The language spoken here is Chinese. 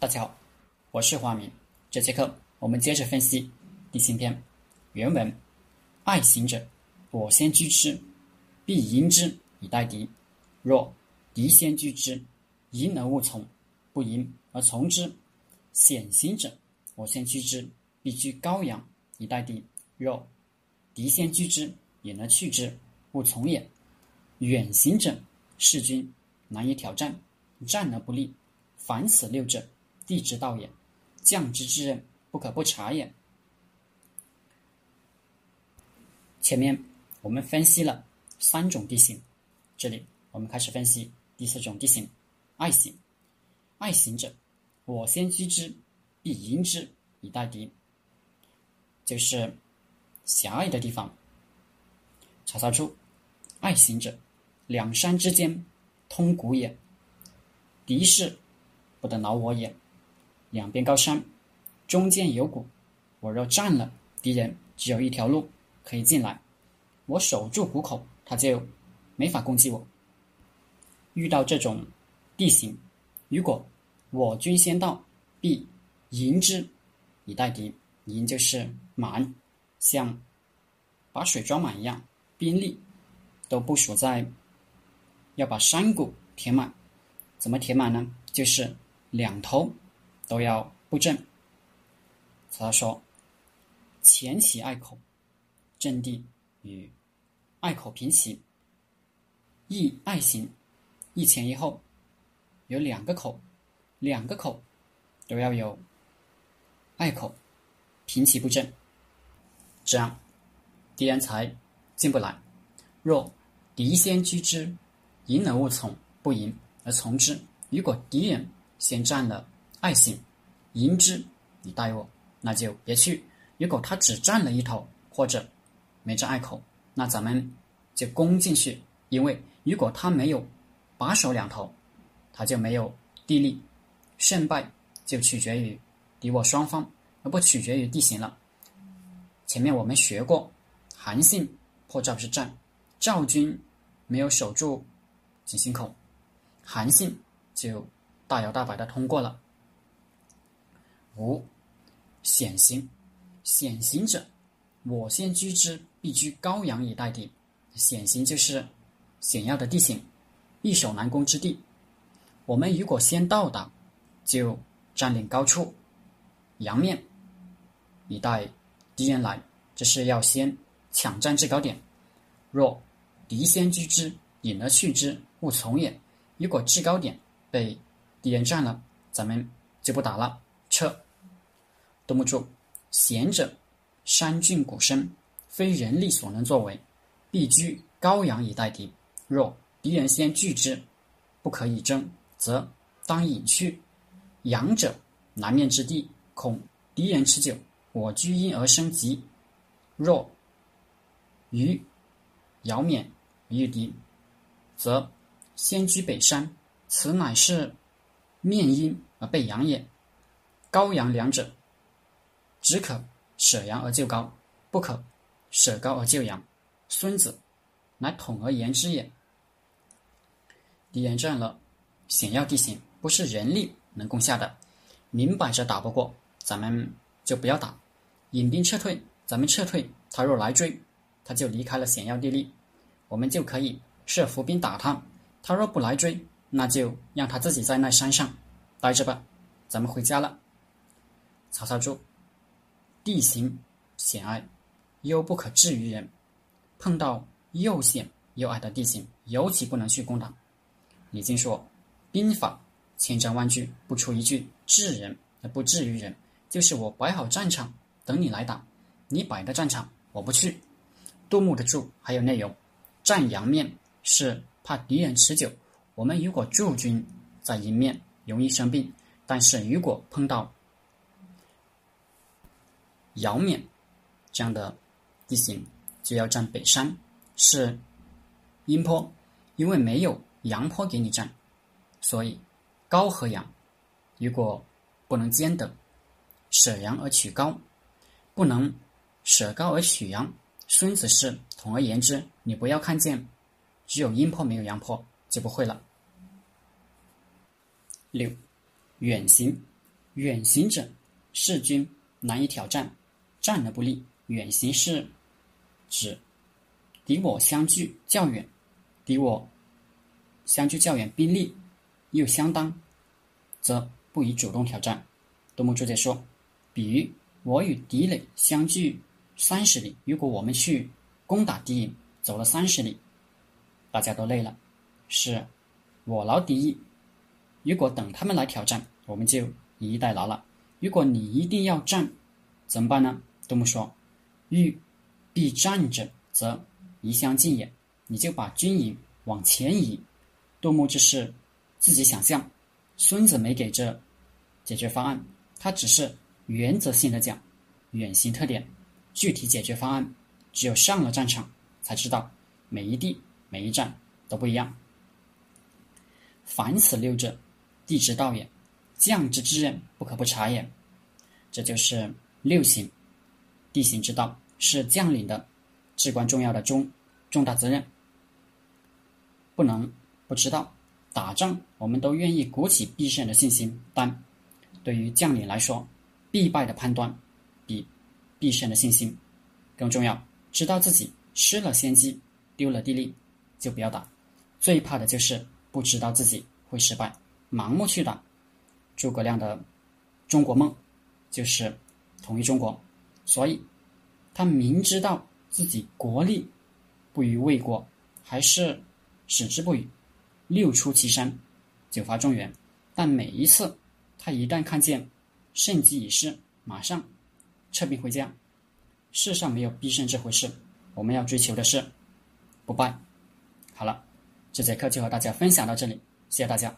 大家好，我是华明。这节课我们接着分析地形篇原文：“爱行者，我先居之，必迎之以待敌；若敌先居之，迎而勿从，不迎而从之。险行者，我先居之，必居高阳以待敌；若敌先居之，迎而去之，勿从也。远行者，士君难以挑战，战而不利。凡此六者。”地之道也，将之之任不可不察也。前面我们分析了三种地形，这里我们开始分析第四种地形——爱行。爱行者，我先居之，必迎之以待敌。就是狭隘的地方。曹操出：爱行者，两山之间通谷也，敌势不得挠我也。两边高山，中间有谷。我若占了，敌人只有一条路可以进来。我守住谷口，他就没法攻击我。遇到这种地形，如果我军先到，必迎之以待敌。迎就是满，像把水装满一样。兵力都部署在要把山谷填满。怎么填满呢？就是两头。都要布阵。曹操说：“前起隘口，阵地与隘口平齐，一隘行，一前一后，有两个口，两个口都要有隘口平齐布阵，这样敌人才进不来。若敌先居之，迎而勿从，不迎而从之。如果敌人先占了。”爱行，迎之以待我，那就别去。如果他只占了一头，或者没占隘口，那咱们就攻进去。因为如果他没有把守两头，他就没有地利，胜败就取决于敌我双方，而不取决于地形了。前面我们学过，韩信破赵之战，赵军没有守住井陉口，韩信就大摇大摆的通过了。五险形，险形者，我先居之，必居高阳以待敌。险形就是险要的地形，易守难攻之地。我们如果先到达，就占领高处，阳面以待敌人来，这是要先抢占制高点。若敌先居之，引而去之，勿从也。如果制高点被敌人占了，咱们就不打了，撤。杜牧注：险者，山峻谷深，非人力所能作为，必居高阳以待敌。若敌人先拒之，不可以争，则当隐去。阳者，南面之地，恐敌人持久，我居阴而生急。若于遥免于敌，则先居北山，此乃是面阴而背阳也。高阳两者。只可舍阳而救高，不可舍高而救阳。孙子乃统而言之也。敌人占了险要地形，不是人力能攻下的，明摆着打不过，咱们就不要打，引兵撤退。咱们撤退，他若来追，他就离开了险要地利，我们就可以设伏兵打他。他若不来追，那就让他自己在那山上待着吧。咱们回家了。曹操注。地形险隘，又不可治于人。碰到又险又矮的地形，尤其不能去攻打。李靖说：“兵法千章万句，不出一句治人而不治于人。就是我摆好战场等你来打，你摆的战场我不去。”杜牧的注还有内容：占阳面是怕敌人持久。我们如果驻军在阴面，容易生病；但是如果碰到尧面这样的地形就要占北山，是阴坡，因为没有阳坡给你占，所以高和阳如果不能兼得，舍阳而取高，不能舍高而取阳。孙子是统而言之，你不要看见只有阴坡没有阳坡就不会了。六远行，远行者，势均难以挑战，战而不利。远行是指敌我相距较远，敌我相距较远，兵力又相当，则不宜主动挑战。杜牧注解说：“比喻我与敌垒相距三十里，如果我们去攻打敌营，走了三十里，大家都累了，是我劳敌意。如果等他们来挑战，我们就以逸待劳了。如果你一定要战，怎么办呢？”杜牧说。欲必战者，则宜相近也。你就把军营往前移。杜牧这是自己想象，孙子没给这解决方案，他只是原则性的讲远行特点，具体解决方案只有上了战场才知道，每一地每一战都不一样。凡此六者，地之道也，将之之任不可不察也。这就是六行。地形之道是将领的至关重要的重重大责任，不能不知道。打仗我们都愿意鼓起必胜的信心，但对于将领来说，必败的判断比必胜的信心更重要。知道自己失了先机，丢了地利，就不要打。最怕的就是不知道自己会失败，盲目去打。诸葛亮的中国梦就是统一中国。所以，他明知道自己国力不与魏国，还是矢志不渝，六出祁山，九伐中原。但每一次，他一旦看见胜机已逝，马上撤兵回家。世上没有必胜这回事，我们要追求的是不败。好了，这节课就和大家分享到这里，谢谢大家。